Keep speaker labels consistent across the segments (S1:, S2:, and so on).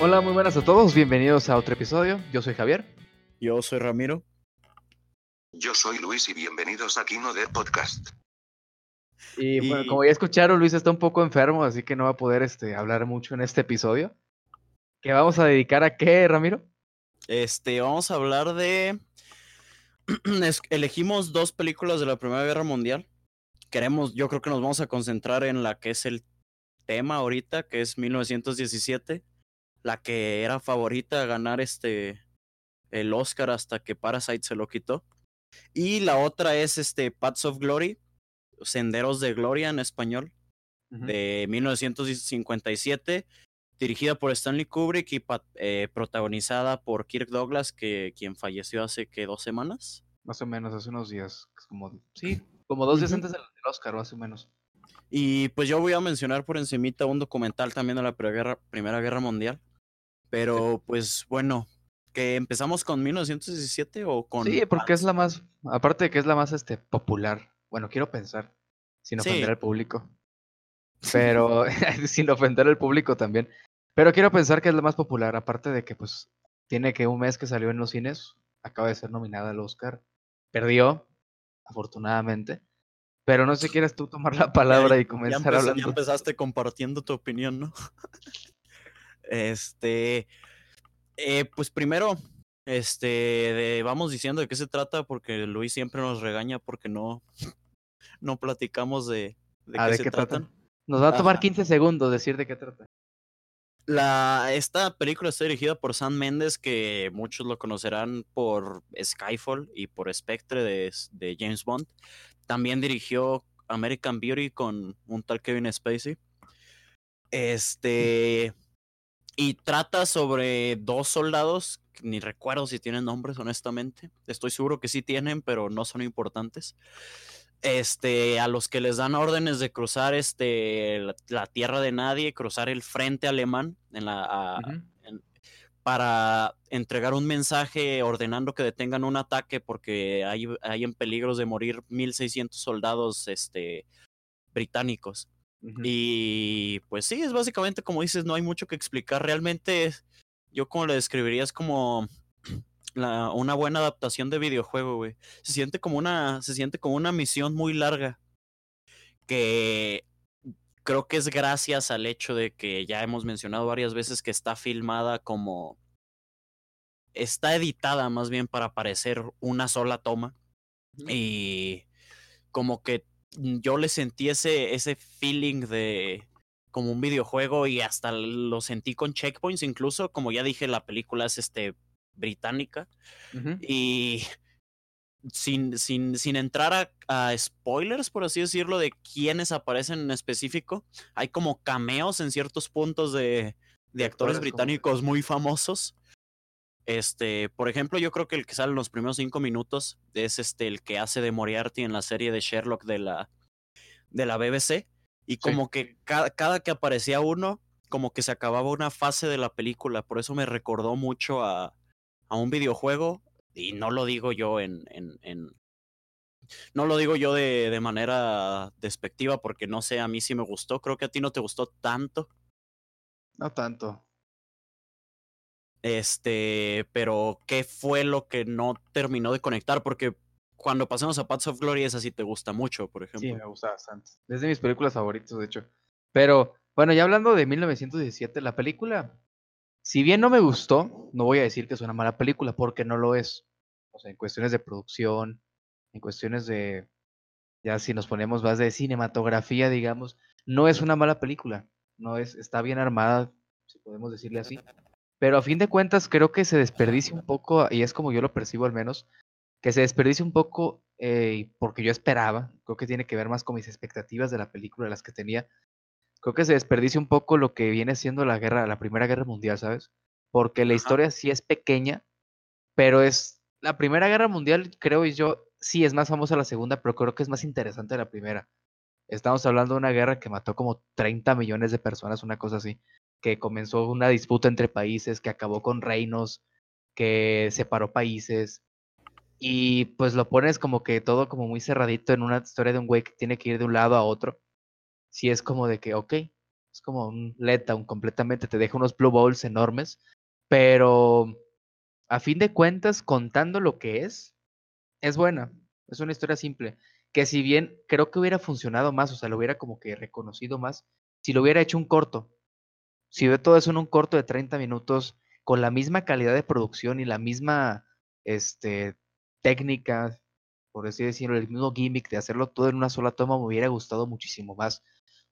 S1: Hola, muy buenas a todos, bienvenidos a otro episodio. Yo soy Javier.
S2: Yo soy Ramiro.
S3: Yo soy Luis y bienvenidos a Kino de Podcast.
S1: Y, bueno, como ya escucharon, Luis está un poco enfermo, así que no va a poder este, hablar mucho en este episodio. ¿Qué vamos a dedicar a qué, Ramiro?
S2: Este, vamos a hablar de. es- Elegimos dos películas de la Primera Guerra Mundial. Queremos, yo creo que nos vamos a concentrar en la que es el tema ahorita, que es 1917, la que era favorita a ganar este el Oscar hasta que Parasite se lo quitó. Y la otra es este Paths of Glory, Senderos de Gloria en español. de 1957, dirigida por Stanley Kubrick y eh, protagonizada por Kirk Douglas, que quien falleció hace que dos semanas.
S1: Más o menos, hace unos días. Como, sí, como dos días antes del, del Oscar, más o menos.
S2: Y pues yo voy a mencionar por encimita un documental también de la Primera, Primera Guerra Mundial. Pero pues bueno, que empezamos con 1917 o con...
S1: Sí, porque es la más, aparte de que es la más este, popular. Bueno, quiero pensar, sin
S2: Sí.
S1: ofender al público. Pero, sin ofender al público también. Pero quiero pensar que es la más popular, aparte de que pues tiene que un mes que salió en los cines, acaba de ser nominada al Oscar. Perdió, afortunadamente. Pero no sé si quieres tú tomar la palabra y
S2: Ya
S1: comenzar
S2: empeza-
S1: hablando.
S2: Ya empezaste compartiendo tu opinión, ¿no? este, eh, pues primero, este, de- vamos diciendo de qué se trata porque Luis siempre nos regaña porque no, no platicamos de, de
S1: Ah,
S2: qué
S1: ¿de
S2: se
S1: qué trata?
S2: tratan.
S1: Nos va a tomar
S2: Ajá.
S1: 15 segundos decir de qué trata.
S2: La, esta película está dirigida por Sam Mendes, que muchos lo conocerán por Skyfall y por Spectre de, de James Bond. También dirigió American Beauty con un tal Kevin Spacey. Este. Y trata sobre dos soldados, ni recuerdo si tienen nombres, honestamente. Estoy seguro que sí tienen, pero no son importantes. Este, a los que les dan órdenes de cruzar este, la, la tierra de nadie, cruzar el frente alemán en la, a- para entregar un mensaje ordenando que detengan un ataque porque hay, hay en peligros de morir 1600 soldados este, británicos. Y pues sí, es básicamente como dices, no hay mucho que explicar. Realmente, yo como lo describiría es como la- una buena adaptación de videojuego, güey. Se siente como una, se siente como una misión muy larga. Que creo que es gracias al hecho de que ya hemos mencionado varias veces que está filmada como. Está editada más bien para parecer una sola toma. Y como que yo le sentí ese, ese feeling de como un videojuego y hasta lo sentí con checkpoints incluso, como ya dije, la película es este británica y sin, sin, sin entrar a, a spoilers, por así decirlo, de quiénes aparecen en específico, hay como cameos en ciertos puntos de, de actores británicos muy famosos. Este, por ejemplo, yo creo que el que sale en los primeros cinco minutos es este el que hace de Moriarty en la serie de Sherlock de la, de la BBC. Y como que cada, cada que aparecía uno, como que se acababa una fase de la película. Por eso me recordó mucho a, a un videojuego. Y no lo digo yo en. en, en- no lo digo yo de, de manera despectiva, porque no sé, a mí sí me gustó. Creo que a ti no te gustó tanto.
S1: No tanto.
S2: Este, pero ¿qué fue lo que no terminó de conectar? Porque cuando pasemos a Paths of Glory, esa sí te gusta mucho, por ejemplo.
S1: Sí, me gusta bastante. Es de mis películas favoritas, de hecho. Pero, bueno, ya hablando de 1917, la película, si bien no me gustó, no voy a decir que es una mala película, porque no lo es. O sea, en cuestiones de producción, en cuestiones de, ya si nos ponemos más de cinematografía, digamos, no es una mala película. No es, está bien armada, si podemos decirle así. Pero a fin de cuentas, creo que se desperdicia un poco, y es como yo lo percibo al menos, que se desperdicia un poco eh, porque yo esperaba, creo que tiene que ver más con mis expectativas de la película, las que tenía. Creo que se desperdicia un poco lo que viene siendo la guerra, la Primera Guerra Mundial, ¿sabes? Porque la
S2: Ajá.
S1: historia sí es pequeña, pero es la Primera Guerra Mundial, creo yo, sí es más famosa la segunda, pero creo que es más interesante la primera. Estamos hablando de una guerra que mató como 30 millones de personas, una cosa así, que comenzó una disputa entre países, que acabó con reinos, que separó países, y pues lo pones como que todo como muy cerradito en una historia de un güey que tiene que ir de un lado a otro. Si es como de que, ok, Es como un letdown completamente, te deja unos blue balls enormes, pero a fin de cuentas, contando lo que es, es buena. Es una historia simple. Que si bien creo que hubiera funcionado más, o sea, lo hubiera como que reconocido más, si lo hubiera hecho un corto. Si ve todo eso en un corto de 30 minutos, con la misma calidad de producción y la misma este, técnica, por así decirlo, el mismo gimmick de hacerlo todo en una sola toma, me hubiera gustado muchísimo más.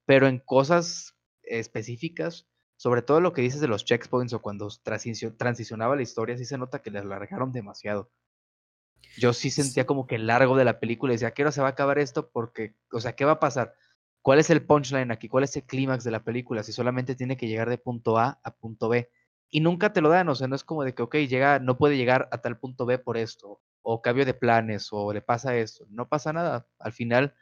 S1: Pero en cosas específicas, sobre todo lo que dices de los checkpoints o cuando transicionaba la historia, sí se nota que le alargaron demasiado. Yo sí sentía como que el largo de la película y decía, ¿a qué hora se va a acabar esto? Porque, o sea, ¿qué va a pasar? ¿Cuál es el punchline aquí? ¿Cuál es el clímax de la película? Si solamente tiene que llegar de punto A a punto B. Y nunca te lo dan, o sea, no es como de que, ok, llega, no puede llegar a tal punto B por esto, o cambio de planes, o le pasa esto. No pasa nada. Al final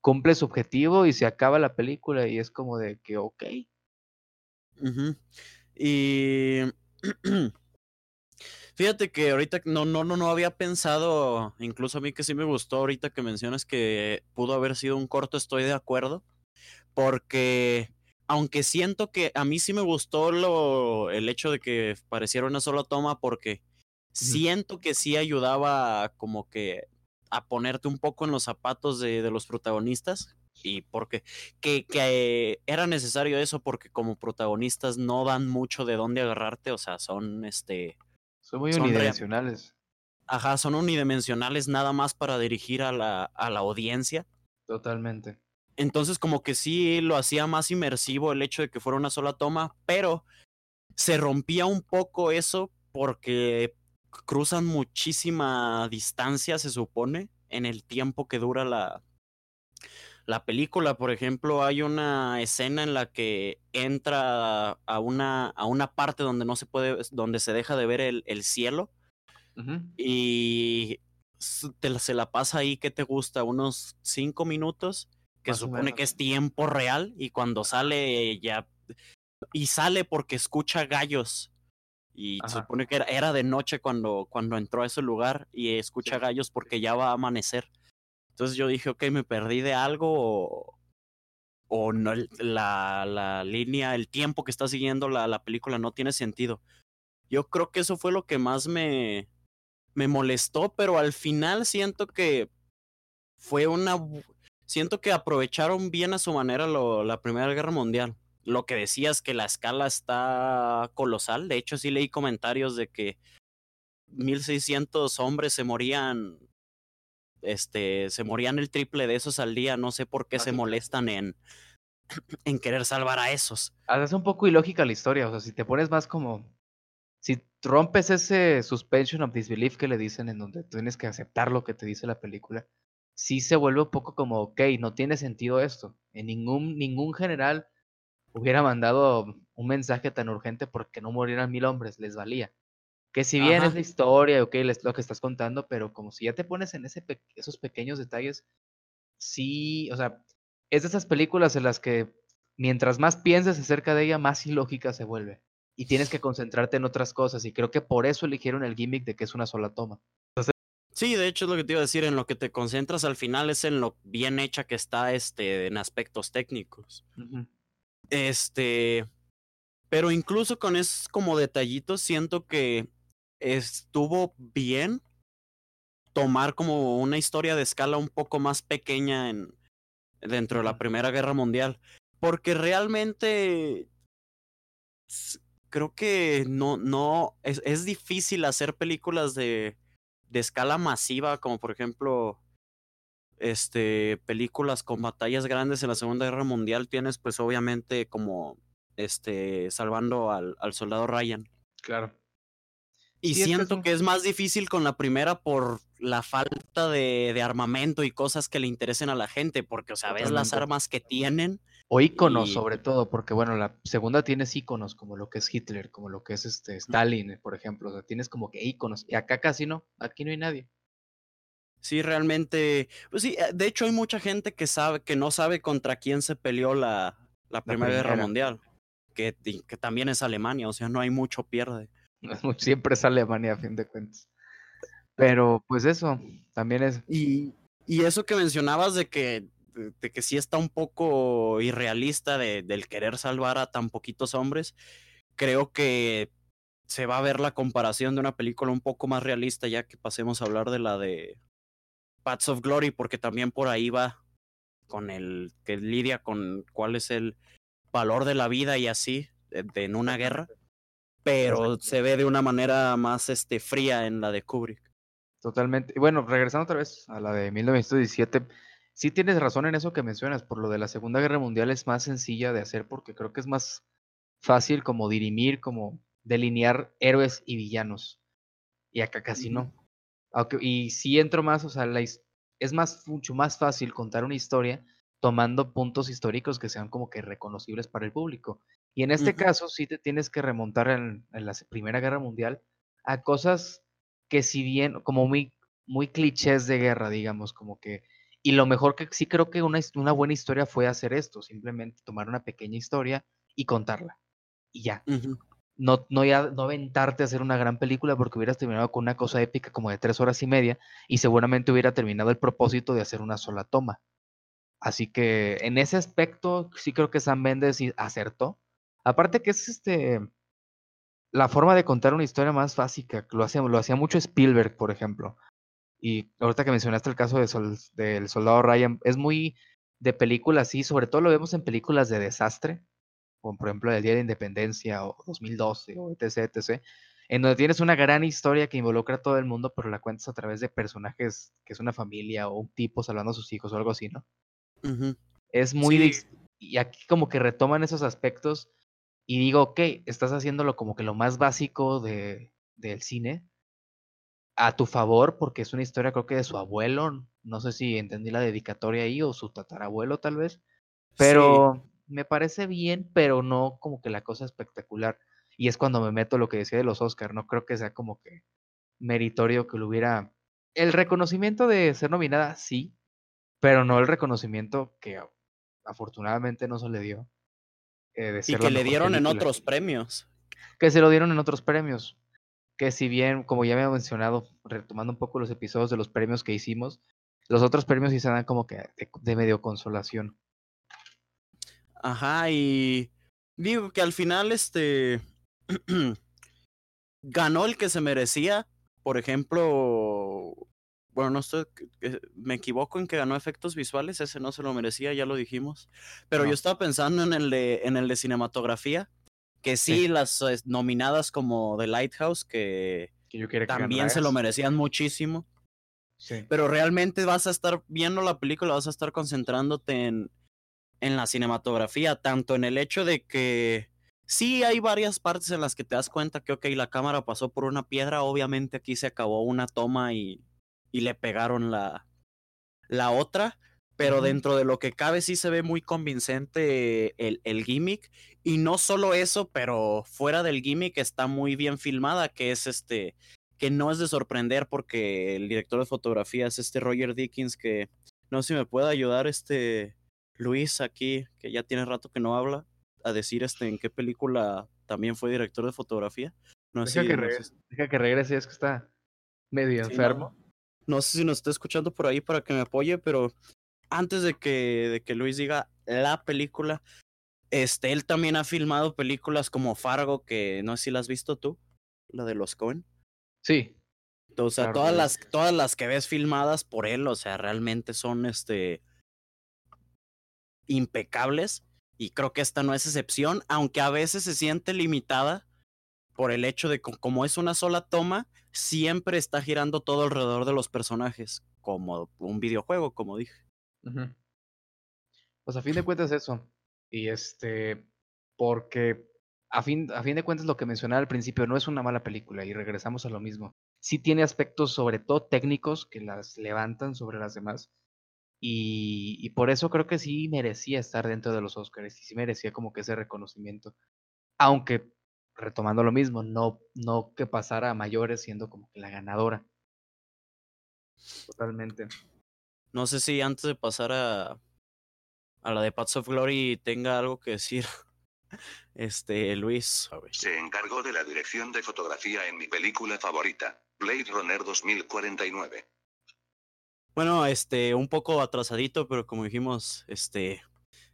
S1: cumple su objetivo y se acaba la película y es como de que, ok.
S2: Y Fíjate que ahorita no, no, no, no había pensado, incluso a mí que sí me gustó ahorita que mencionas que pudo haber sido un corto, estoy de acuerdo, porque aunque siento que a mí sí me gustó lo, el hecho de que pareciera una sola toma, porque siento que sí ayudaba como que a ponerte un poco en los zapatos de, de los protagonistas y porque que, que, era necesario eso porque como protagonistas no dan mucho de dónde agarrarte, o sea, son este
S1: son muy unidimensionales.
S2: Ajá, son unidimensionales nada más para dirigir a la, a la audiencia.
S1: Totalmente.
S2: Entonces como que sí lo hacía más inmersivo el hecho de que fuera una sola toma, pero se rompía un poco eso porque cruzan muchísima distancia, se supone, en el tiempo que dura la, la película. Por ejemplo, hay una escena en la que entra a una, a una parte donde no se puede, donde se deja de ver el, el cielo. Y te, se la pasa ahí, que te gusta? Unos cinco minutos, que supone que es tiempo real, y cuando sale ya. Y sale porque escucha gallos. Y supone que era, era, de noche cuando, cuando entró a ese lugar y escucha gallos porque ya va a amanecer. Entonces yo dije, ok, me perdí de algo o, o no, la, la, línea, el tiempo que está siguiendo la, la, película no tiene sentido. Yo creo que eso fue lo que más me, me molestó, pero al final siento que fue una... Siento que aprovecharon bien a su manera lo, la Primera Guerra Mundial. Lo que decías que la escala está colosal. De hecho, sí leí comentarios de que 1600 hombres se morían este, se morían el triple de esos al día, no sé por qué se molestan en, en querer salvar a esos.
S1: Es un poco ilógica la historia, o sea, si te pones más como, si rompes ese suspension of disbelief que le dicen en donde tienes que aceptar lo que te dice la película, sí se vuelve un poco como, ok, no tiene sentido esto. En ningún, ningún general hubiera mandado un mensaje tan urgente porque no murieran mil hombres, les valía. Que si bien es la historia, ok, es lo que estás contando, pero como si ya te pones en ese esos pequeños detalles, sí, o sea, es de esas películas en las que mientras más piensas acerca de ella, más ilógica se vuelve. Y tienes que concentrarte en otras cosas, y creo que por eso eligieron el gimmick de que es una sola toma.
S2: Sí, de hecho es lo que te iba a decir, en lo que te concentras al final es en lo bien hecha que está este, en aspectos técnicos. Este, pero incluso con esos como detallitos siento que estuvo bien tomar como una historia de escala un poco más pequeña en, dentro de la Primera Guerra Mundial. Porque realmente creo que no, no, es, es difícil hacer películas de, de escala masiva, como por ejemplo, este, películas con batallas grandes en la Segunda Guerra Mundial. Tienes pues obviamente como, este, salvando al, al soldado Ryan.
S1: Claro.
S2: Y siento que es más difícil con la primera por la falta de, de, armamento y cosas que le interesen a la gente, porque, o sea, ves las armas que tienen.
S1: O íconos, sobre todo, porque, bueno, la segunda tienes íconos, como lo que es Hitler, como lo que es este Stalin, por ejemplo. O sea, tienes como que íconos. Y acá casi no, aquí no hay nadie.
S2: Sí, realmente. Pues sí, de hecho, hay mucha gente que sabe, que no sabe contra quién se peleó la, la Primera Guerra Mundial. Que, que también es Alemania, o sea, no hay mucho pierde.
S1: Siempre es Alemania a fin de cuentas. Pero pues eso, también es.
S2: Y, y eso que mencionabas de que de, de que sí está un poco irrealista de, del querer salvar a tan poquitos hombres, creo que se va a ver la comparación de una película un poco más realista ya que pasemos a hablar de la de Paths of Glory, porque también por ahí va con el que lidia con cuál es el valor de la vida y así de, de en una guerra, pero se ve de una manera más este fría en la de Kubrick.
S1: Totalmente. Y bueno, regresando otra vez a la de 1917, sí tienes razón en eso que mencionas, por lo de la Segunda Guerra Mundial es más sencilla de hacer porque creo que es más fácil como dirimir, como delinear héroes y villanos. Y acá casi no. Aunque, y sí entro más, o sea, la, es más, mucho más fácil contar una historia tomando puntos históricos que sean como que reconocibles para el público. Y en este caso sí te tienes que remontar en, en la Primera Guerra Mundial a cosas que si bien, como muy, muy clichés de guerra, digamos, como que... Y lo mejor que sí creo que una, una buena historia fue hacer esto, simplemente tomar una pequeña historia y contarla. Y ya no, no ya no aventarte a hacer una gran película porque hubieras terminado con una cosa épica como de tres horas y media y seguramente hubiera terminado el propósito de hacer una sola toma. Así que en ese aspecto sí creo que Sam Mendes acertó. Aparte que es este la forma de contar una historia más básica, lo hacía, lo hacía mucho Spielberg, por ejemplo. Y ahorita que mencionaste el caso de Sol- del soldado Ryan, es muy de películas así, sobre todo lo vemos en películas de desastre, como por ejemplo el Día de la Independencia o 2012 o etc, etc, en donde tienes una gran historia que involucra a todo el mundo, pero la cuentas a través de personajes que es una familia o un tipo salvando a sus hijos o algo así, ¿no? Es muy...
S2: Sí.
S1: y aquí como que retoman esos aspectos y digo, ok, estás haciéndolo como que lo más básico de, del cine a tu favor, porque es una historia creo que de su abuelo, no sé si entendí la dedicatoria ahí o su tatarabuelo tal vez,
S2: Sí.
S1: pero me parece bien, pero no como que la cosa espectacular. Y es cuando me meto lo que decía de los Oscar, no creo que sea como que meritorio que lo hubiera... El reconocimiento de ser nominada, sí, pero no el reconocimiento que afortunadamente no se le dio. eh, de
S2: Y
S1: ser
S2: que
S1: la
S2: le dieron en otros premios.
S1: Que se lo dieron en otros premios. Que si bien, como ya me había mencionado, retomando un poco los episodios de los premios que hicimos, los otros premios sí se dan como que de, de medio consolación.
S2: Ajá, y digo que al final este ganó el que se merecía. Por ejemplo, bueno, no estoy, eh, me equivoco en que ganó efectos visuales, ese no se lo merecía, ya lo dijimos. Pero
S1: No.
S2: yo estaba pensando en el de, en el de cinematografía, que sí,
S1: Sí.
S2: las nominadas como The Lighthouse, que
S1: Que yo quería que
S2: también se lo merecían muchísimo.
S1: Sí.
S2: Pero realmente vas a estar viendo la película, vas a estar concentrándote en, en la cinematografía, tanto en el hecho de que sí hay varias partes en las que te das cuenta que, ok, la cámara pasó por una piedra, obviamente aquí se acabó una toma y, y le pegaron la, la otra, pero dentro de lo que cabe sí se ve muy convincente el, el gimmick. Y no solo eso, pero fuera del gimmick está muy bien filmada, que es este, que no es de sorprender porque el director de fotografía es este Roger Dickens, que no sé si me puede ayudar este Luis aquí, que ya tiene rato que no habla, a decir este en qué película también fue director de fotografía. No sé
S1: Deja,
S2: si
S1: que regrese, deja que regrese, es que está medio
S2: Sí,
S1: enfermo.
S2: no, no sé si nos está escuchando por ahí para que me apoye, pero antes de que, de que Luis diga la película, este, él también ha filmado películas como Fargo, que no sé si la has visto tú, la de los Cohen.
S1: Sí,
S2: O sea,
S1: Claro,
S2: todas las, todas las que ves filmadas por él, o sea, realmente son este impecables. Y creo que esta no es excepción, aunque a veces se siente limitada por el hecho de que como es una sola toma, siempre está girando todo alrededor de los personajes, como un videojuego, como dije.
S1: Pues a fin de cuentas eso. Y este, porque a fin, a fin de cuentas lo que mencionaba al principio no es una mala película y regresamos a lo mismo. Sí tiene aspectos sobre todo técnicos que las levantan sobre las demás. Y, y por eso creo que sí merecía estar dentro de los Oscars y sí merecía como que ese reconocimiento. Aunque, retomando lo mismo, no, no que pasara a mayores siendo como que la ganadora. Totalmente.
S2: No sé si antes de pasar a, a la de Paths of Glory tenga algo que decir. Este, Luis.
S3: Se encargó de la dirección de fotografía en mi película favorita, Blade Runner 2049.
S2: Bueno, este, un poco atrasadito, pero como dijimos, este,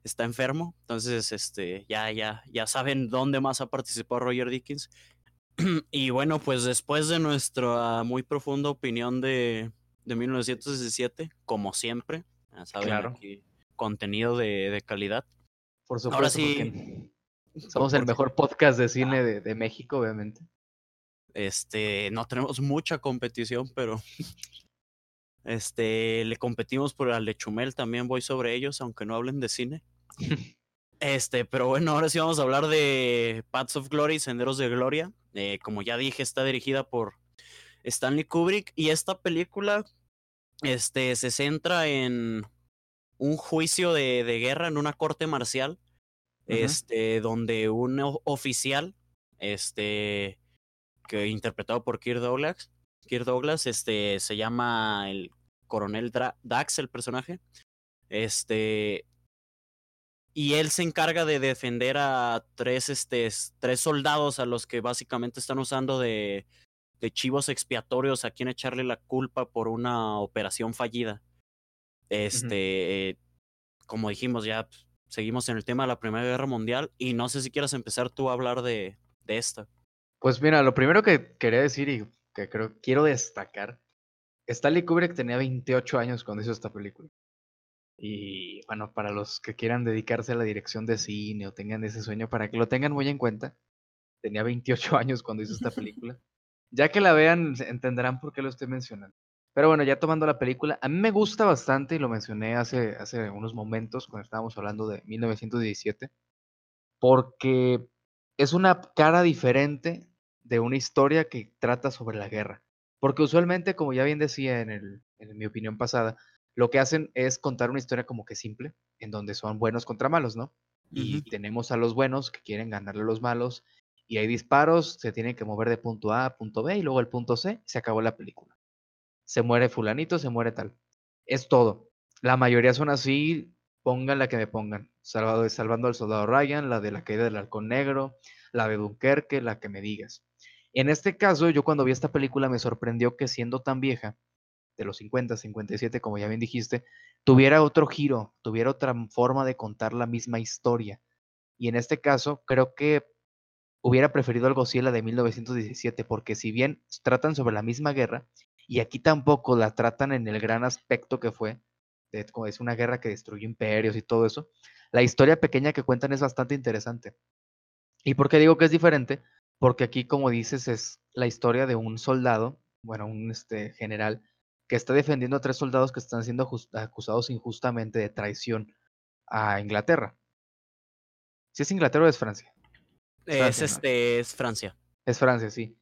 S2: está enfermo. Entonces, este, ya, ya, ya saben dónde más ha participado Roger Dickens. y bueno, pues después de nuestra muy profunda opinión de, de 1917, como siempre, ya saben,
S1: Claro.
S2: aquí, contenido de, de calidad.
S1: Por supuesto.
S2: Ahora sí,
S1: Somos el mejor podcast de cine de, de México, obviamente.
S2: Este, no tenemos mucha competición, pero este, le competimos por al de Chumel, también voy sobre ellos, aunque no hablen de cine. Este, pero bueno, ahora sí vamos a hablar de Paths of Glory, Senderos de Gloria. Eh, como ya dije, está dirigida por Stanley Kubrick y esta película este, se centra en un juicio de, de guerra en una corte marcial, este, donde un oficial, este, que interpretado por Kirk Douglas, Kirk Douglas, este, se llama el coronel Dra- Dax, el personaje, este, y él se encarga de defender a tres, este, tres soldados a los que básicamente están usando de, de chivos expiatorios a quien echarle la culpa por una operación fallida. Este, eh, como dijimos, ya seguimos en el tema de la Primera Guerra Mundial y no sé si quieras empezar tú a hablar de, de esta.
S1: Pues mira, lo primero que quería decir y que creo quiero destacar, Stanley Kubrick tenía 28 años cuando hizo esta película. Y bueno, para los que quieran dedicarse a la dirección de cine o tengan ese sueño, para que lo tengan muy en cuenta, tenía 28 años cuando hizo esta película. Ya que la vean, entenderán por qué lo estoy mencionando. Pero bueno, ya tomando la película, a mí me gusta bastante y lo mencioné hace, hace unos momentos cuando estábamos hablando de 1917, porque es una cara diferente de una historia que trata sobre la guerra. Porque usualmente, como ya bien decía en, el, en mi opinión pasada, lo que hacen es contar una historia como que simple, en donde son buenos contra malos, ¿no? Y tenemos a los buenos que quieren ganarle a los malos, y hay disparos, se tienen que mover de punto A a punto B y luego al punto C, se acabó la película. Se muere fulanito, se muere tal. Es todo. La mayoría son así, pongan la que me pongan. Salvado, salvando al soldado Ryan, la de la caída del halcón negro, la de Dunkerque, la que me digas. En este caso, yo cuando vi esta película me sorprendió que siendo tan vieja, de los 50, 57, como ya bien dijiste, tuviera otro giro, tuviera otra forma de contar la misma historia. Y en este caso, creo que hubiera preferido algo así la de 1917, porque si bien tratan sobre la misma guerra, y aquí tampoco la tratan en el gran aspecto que fue, de, como es una guerra que destruyó imperios y todo eso, la historia pequeña que cuentan es bastante interesante. ¿Y por qué digo que es diferente? Porque aquí, como dices, es la historia de un soldado, bueno, un este, general, que está defendiendo a tres soldados que están siendo acusados injustamente de traición a Inglaterra. Si es Inglaterra o es Francia.
S2: Es, este, es Francia.
S1: Es Francia, sí.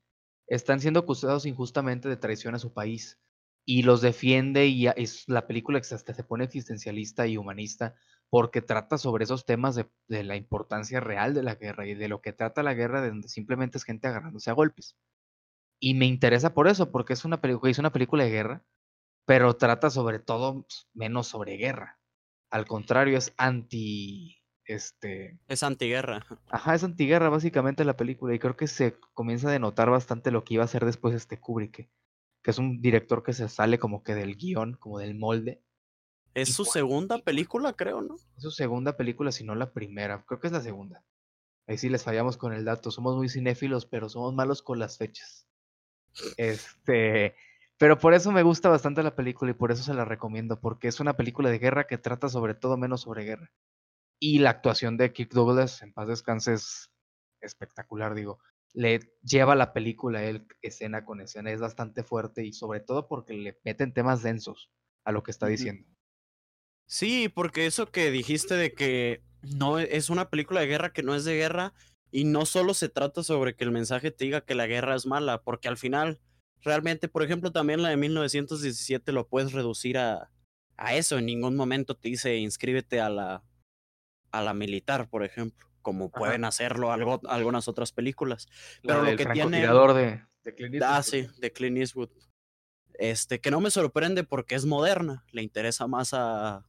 S1: Están siendo acusados injustamente de traición a su país. Y los defiende y es la película que hasta se pone existencialista y humanista porque trata sobre esos temas de, la importancia real de la guerra y de lo que trata la guerra de donde simplemente es gente agarrándose a golpes. Y me interesa por eso, porque es una es una película de guerra, pero trata sobre todo menos sobre guerra. Al contrario, es anti, este,
S2: Es antiguerra.
S1: Ajá, es antiguerra básicamente la película y creo que se comienza a denotar bastante lo que iba a hacer después este Kubrick, que, es un director que se sale como que del guion, como del molde.
S2: Es
S1: Y
S2: su segunda película, creo, ¿no?
S1: Es su segunda película, si no la primera, creo que es la segunda. Ahí sí les fallamos con el dato, somos muy cinéfilos, pero somos malos con las fechas. Este, pero por eso me gusta bastante la película y por eso se la recomiendo, porque es una película de guerra que trata sobre todo menos sobre guerra. Y la actuación de Kirk Douglas, en paz descanse, es espectacular, digo. Le lleva la película él escena con escena, es bastante fuerte y sobre todo porque le meten temas densos a lo que está diciendo.
S2: Sí, porque eso que dijiste de que no e- es una película de guerra que no es de guerra y no solo se trata sobre que el mensaje te diga que la guerra es mala, porque al final realmente, por ejemplo, también la de 1917 lo puedes reducir a, a eso, en ningún momento te dice inscríbete a la a la militar, por ejemplo, como
S1: Ajá.
S2: pueden hacerlo algo, algunas otras películas.
S1: La
S2: Pero lo que tiene
S1: de, de Clint
S2: Ah,
S1: Eastwood.
S2: sí, de Clint Eastwood. Este, que no me sorprende porque es moderna. Le interesa más a,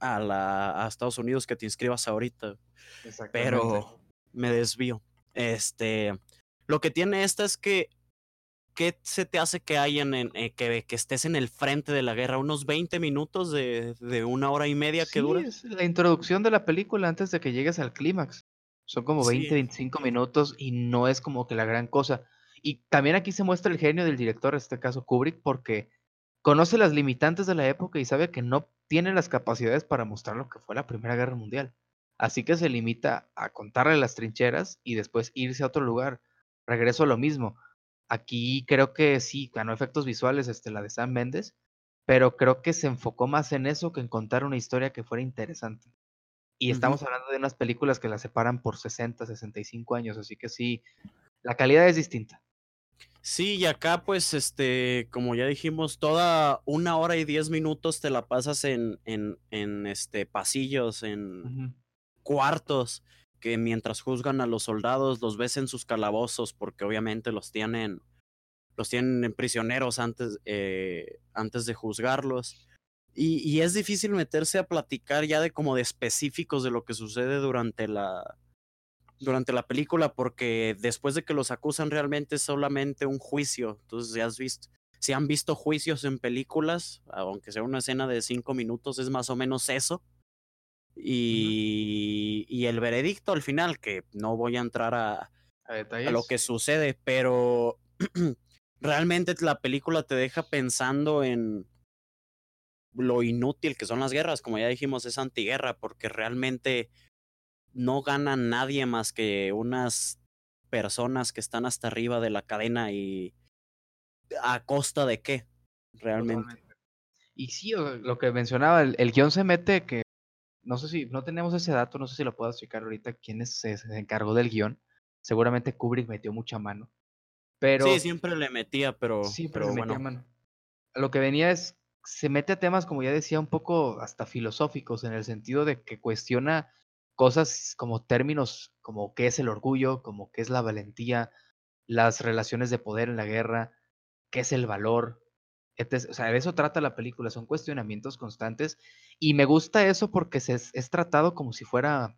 S2: a, la, a Estados Unidos que te inscribas ahorita. Pero me desvío. Este, lo que tiene esta es que ¿qué se te hace que hayan en, eh, que, que estés en el frente de la guerra? ¿Unos 20 minutos de, de una hora y media que
S1: Sí,
S2: dura?
S1: es la introducción de la película antes de que llegues al clímax. Son como 20,
S2: Sí.
S1: 25 minutos y no es como que la gran cosa. Y también aquí se muestra el genio del director, en este caso Kubrick, porque conoce las limitantes de la época y sabe que no tiene las capacidades para mostrar lo que fue la Primera Guerra Mundial. Así que se limita a contarle las trincheras y después irse a otro lugar. Regreso a lo mismo. Aquí creo que sí, ganó efectos visuales este, la de Sam Mendes, pero creo que se enfocó más en eso que en contar una historia que fuera interesante. Y estamos hablando de unas películas que las separan por 60, 65 años, así que sí, la calidad es distinta.
S2: Sí, y acá pues, este, como ya dijimos, toda una hora y diez minutos te la pasas en, en, en este, pasillos, en cuartos, que mientras juzgan a los soldados los ves en sus calabozos, porque obviamente los tienen, los tienen prisioneros antes, eh, antes de juzgarlos. Y, es difícil meterse a platicar ya de como de específicos de lo que sucede durante la, durante la película, porque después de que los acusan realmente es solamente un juicio. Entonces, si has visto, si han visto juicios en películas, aunque sea una escena de cinco minutos, es más o menos eso. Y, y el veredicto al final, que no voy a entrar a,
S1: A
S2: lo que sucede, pero realmente la película te deja pensando en lo inútil que son las guerras, como ya dijimos, es antiguerra, porque realmente no gana nadie más que unas personas que están hasta arriba de la cadena y a costa de qué, realmente.
S1: Totalmente. Y sí, lo que mencionaba, el, el guion se mete que, no sé si, no tenemos ese dato, no sé si lo puedo checar ahorita, quién es- se, se encargó del guion. Seguramente Kubrick metió mucha mano. Pero
S2: sí, siempre le metía, pero,
S1: siempre
S2: pero
S1: le metía
S2: bueno,
S1: mano. Lo que venía es, se mete a temas, como ya decía, un poco hasta filosóficos, en el sentido de que cuestiona cosas como términos como qué es el orgullo, como qué es la valentía, las relaciones de poder en la guerra, qué es el valor. Etc. O sea, de eso trata la película, son cuestionamientos constantes y me gusta eso porque se es, es tratado como si fuera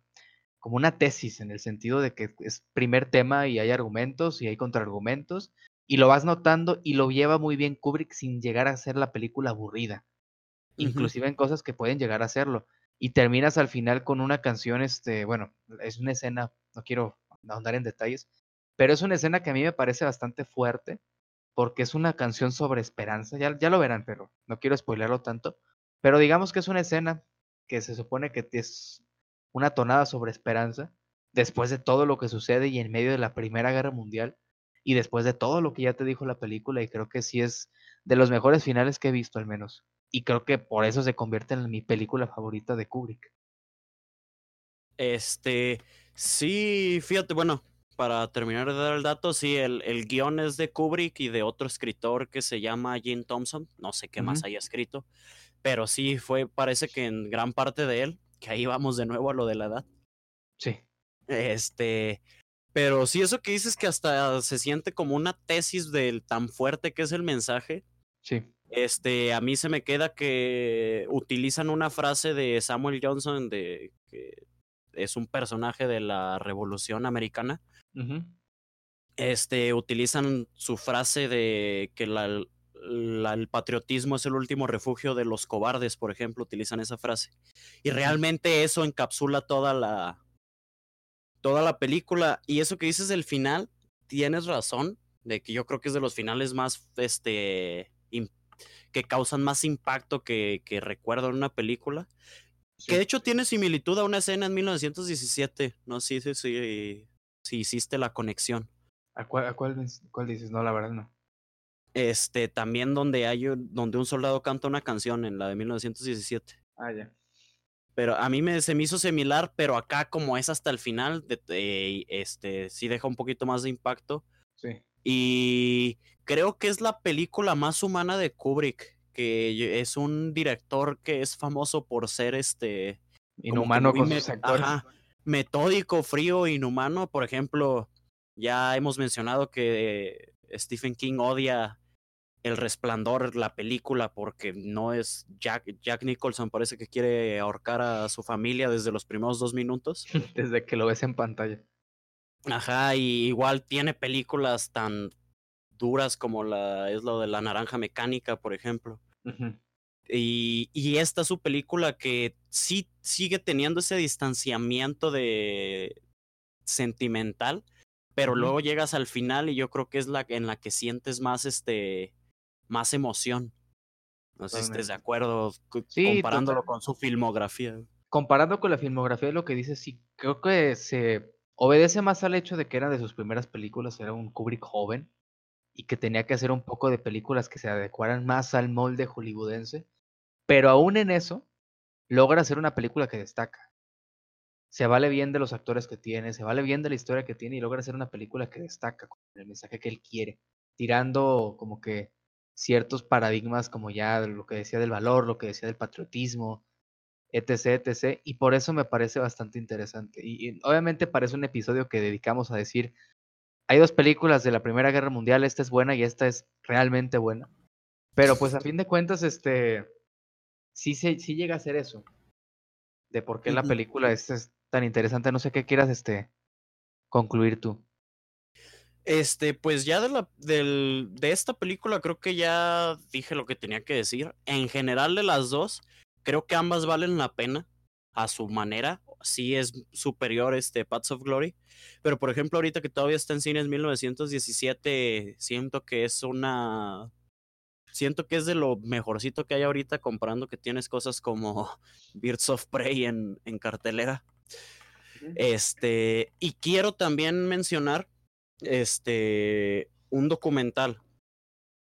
S1: como una tesis, en el sentido de que es primer tema y hay argumentos y hay contraargumentos y lo vas notando y lo lleva muy bien Kubrick sin llegar a ser la película aburrida, inclusive en cosas que pueden llegar a serlo. Y terminas al final con una canción, este, bueno, es una escena, no quiero ahondar en detalles, pero es una escena que a mí me parece bastante fuerte, porque es una canción sobre esperanza, ya, ya lo verán, pero no quiero spoilearlo tanto, pero digamos que es una escena que se supone que es una tonada sobre esperanza, después de todo lo que sucede y en medio de la Primera Guerra Mundial, y después de todo lo que ya te dijo la película, y creo que sí es de los mejores finales que he visto al menos. Y creo que por eso se convierte en mi película favorita de Kubrick.
S2: Este, sí, fíjate, bueno, para terminar de dar el dato, sí, el, el guion es de Kubrick y de otro escritor que se llama Jim Thompson, no sé qué más haya escrito, pero sí fue, parece que en gran parte de él, que ahí vamos de nuevo a lo de la edad,
S1: Sí.
S2: este, pero sí, eso que dices que hasta se siente como una tesis del tan fuerte que es el mensaje,
S1: Sí.
S2: este, a mí se me queda que utilizan una frase de Samuel Johnson de que es un personaje de la Revolución Americana. Este, utilizan su frase de que la- la- el patriotismo es el último refugio de los cobardes, por ejemplo, utilizan esa frase. Y realmente eso encapsula toda la toda la película y eso que dices del final, tienes razón, de que yo creo que es de los finales más este que causan más impacto que, que recuerdo en una película. Que de hecho tiene similitud a una escena en 1917. No sé si, si, si hiciste la conexión.
S1: ¿A cuál, a cuál, ves- cuál dices? No, la verdad no.
S2: Este, también donde hay un- donde un soldado canta una canción en la de 1917.
S1: Ah, ya.
S2: Pero a mí me, se me hizo similar, pero acá como es hasta el final, de- de- este, sí deja un poquito más de impacto.
S1: Sí.
S2: Y creo que es la película más humana de Kubrick, que es un director que es famoso por ser este
S1: Inhumano con sus actores.
S2: ajá, metódico, frío, inhumano. Por ejemplo, ya hemos mencionado que Stephen King odia El Resplandor, la película, porque no es Jack, Jack Nicholson, parece que quiere ahorcar a su familia desde los primeros dos minutos.
S1: Desde que lo ves en pantalla.
S2: Ajá, y igual tiene películas tan duras como la es lo de la naranja mecánica, por ejemplo. Y, y esta es su película que sí sigue teniendo ese distanciamiento de sentimental, pero luego llegas al final y yo creo que es la en la que sientes más este más emoción. No sé si estés de acuerdo
S1: Sí,
S2: comparándolo con su filmografía.
S1: Comparando con la filmografía de lo que dice, sí, creo que se obedece más al hecho de que era de sus primeras películas, era un Kubrick joven y que tenía que hacer un poco de películas que se adecuaran más al molde hollywoodense, pero aún en eso logra hacer una película que destaca. Se vale bien de los actores que tiene, se vale bien de la historia que tiene y logra hacer una película que destaca con el mensaje que él quiere, tirando como que ciertos paradigmas como ya lo que decía del valor, lo que decía del patriotismo, etc, etc. Y por eso me parece bastante interesante. Y, y obviamente parece un episodio que dedicamos a decir, hay dos películas de la Primera Guerra Mundial, esta es buena y esta es realmente buena. Pero pues a fin de cuentas, este, sí, se, sí llega a ser eso. De por qué la película es, es tan interesante. No sé qué quieras este, concluir tú.
S2: Este, pues ya de la del, de esta película creo que ya dije lo que tenía que decir. En general de las dos, creo que ambas valen la pena a su manera. Sí es superior este Paths of Glory, pero por ejemplo ahorita que todavía está en cines 1917, siento que es una siento que es de lo mejorcito que hay ahorita comparando que tienes cosas como Birds of Prey en, en cartelera. Este, y quiero también mencionar este un documental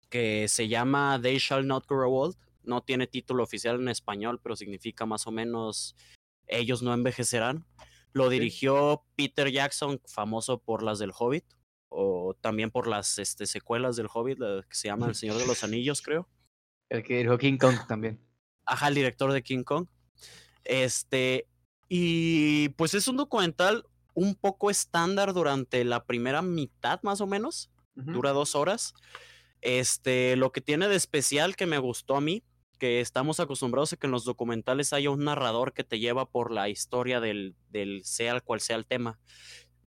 S2: que se llama They Shall Not Grow Old. No tiene título oficial en español, pero significa más o menos ellos no envejecerán. Lo dirigió Peter Jackson, famoso por las del Hobbit, o también por las este, secuelas del Hobbit, la que se llama El Señor de los Anillos, creo.
S1: El que dijo King Kong también.
S2: Ajá, el director de King Kong. Este, y pues es un documental un poco estándar durante la primera mitad, más o menos. Dura dos horas. Este, lo que tiene de especial que me gustó a mí, que estamos acostumbrados a que en los documentales haya un narrador que te lleva por la historia del, del sea cual sea el tema.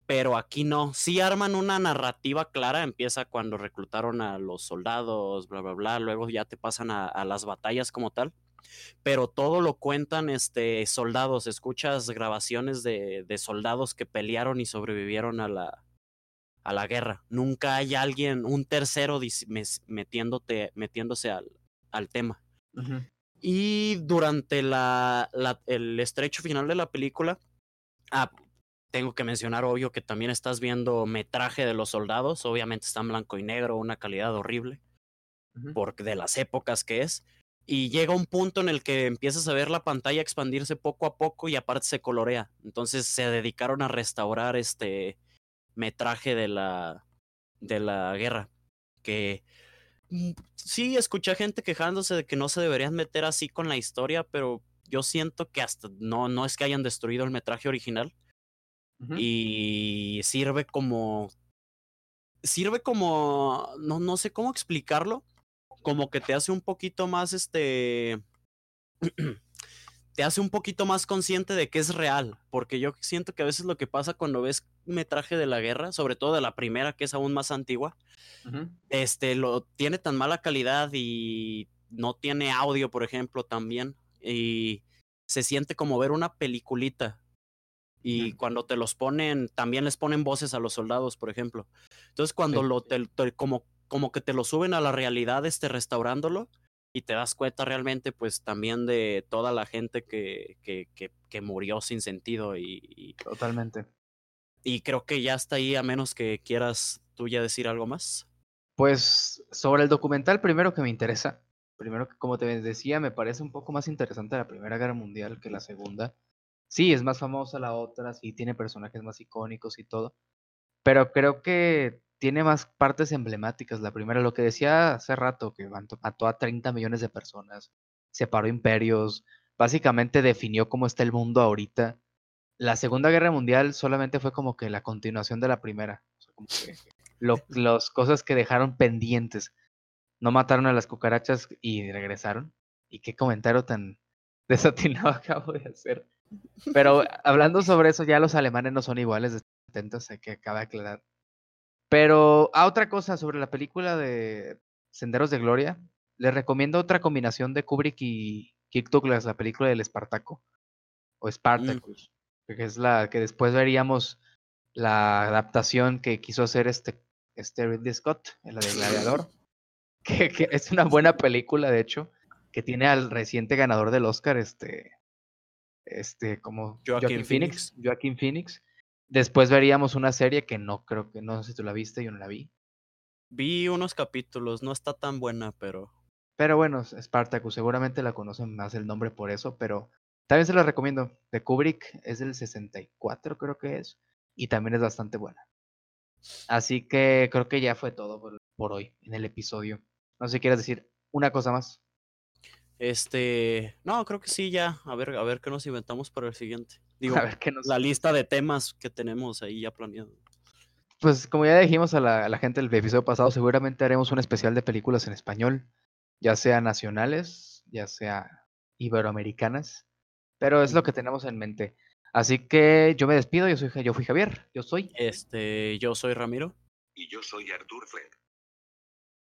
S2: Pero aquí no, sí arman una narrativa clara, empieza cuando reclutaron a los soldados, bla, bla, bla, luego ya te pasan a, las batallas como tal, pero todo lo cuentan este, soldados, escuchas grabaciones de, de soldados que pelearon y sobrevivieron a la, a la guerra. Nunca hay alguien, un tercero metiéndose al, al tema. Y durante la, la- el estrecho final de la película, ah, tengo que mencionar, obvio, que también estás viendo metraje de los soldados. Obviamente está en blanco y negro, una calidad horrible,
S1: Ujú.
S2: porque de las épocas que es. Y llega un punto en el que empiezas a ver la pantalla expandirse poco a poco y aparte se colorea. Entonces se dedicaron a restaurar este metraje de la, de la guerra. Que sí, escuché gente quejándose de que no se deberían meter así con la historia, pero yo siento que hasta no, no es que hayan destruido el metraje original. Y sirve como sirve como no no sé cómo explicarlo como que te hace un poquito más este te hace un poquito más consciente de que es real porque yo siento que a veces lo que pasa cuando ves metraje de la guerra sobre todo de la primera que es aún más antigua este lo tiene tan mala calidad y no tiene audio por ejemplo también y se siente como ver una peliculita y cuando te los ponen, también les ponen voces a los soldados, por ejemplo. Entonces, cuando
S1: Sí.
S2: lo te- te- como, como que te lo suben a la realidad, este, restaurándolo, y te das cuenta realmente, pues, también de toda la gente que, que, que, que murió sin sentido. Y, y,
S1: Totalmente.
S2: y creo que ya está ahí, a menos que quieras tú ya decir algo más.
S1: Pues sobre el documental, primero que me interesa, primero que como te decía, me parece un poco más interesante la Primera Guerra Mundial que la Segunda. Sí, es más famosa la otra, sí tiene personajes más icónicos y todo, pero creo que tiene más partes emblemáticas. La primera, lo que decía hace rato, que mató a 30 millones de personas, separó imperios, básicamente definió cómo está el mundo ahorita. La Segunda Guerra Mundial solamente fue como que la continuación de la primera. O sea, como que lo, las cosas que dejaron pendientes. No mataron a las cucarachas y regresaron. Y qué comentario tan desatinado acabo de hacer. Pero hablando sobre eso, ya los alemanes no son iguales de 70, sé que acaba de aclarar. Pero, a otra cosa sobre la película de Senderos de Gloria, les recomiendo otra combinación de Kubrick y Kirk Douglas, la película del Espartaco, o Spartacus, que es la que después veríamos la adaptación que quiso hacer este, este Ridley Scott, en la de Gladiador, que, que es una buena película, de hecho, que tiene al reciente ganador del Oscar, este, este, como
S2: Joaquin
S1: Joaquin Phoenix, Joaquin Phoenix. Después veríamos una serie que no creo que, no sé si tú la viste, yo no la vi.
S2: Vi unos capítulos, no está tan buena, pero
S1: Pero bueno, Spartacus, seguramente la conocen más el nombre por eso, pero también se la recomiendo. De Kubrick es del 64, creo que es, y también es bastante buena. Así que creo que ya fue todo por, por hoy en el episodio. No sé si quieres decir una cosa más.
S2: este, no, creo que sí ya, a ver, a ver qué nos inventamos para el siguiente. Digo,
S1: A ver qué nos.
S2: la lista de temas que tenemos ahí ya planeado.
S1: Pues como ya dijimos a la, a la gente del episodio pasado, seguramente haremos un especial de películas en español, ya sea nacionales, ya sea iberoamericanas, pero es lo que tenemos en mente. Así que yo me despido, yo soy yo fui Javier, yo soy.
S2: Este, yo soy Ramiro.
S3: Y yo soy Artur Fred.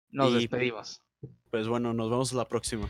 S1: Nos
S2: Y-
S1: despedimos.
S2: Pues bueno, nos vemos la próxima.